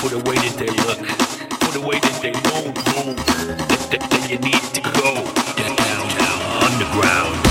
for the way that they look, for the that they don't move, that, that, that you need to go down, down underground.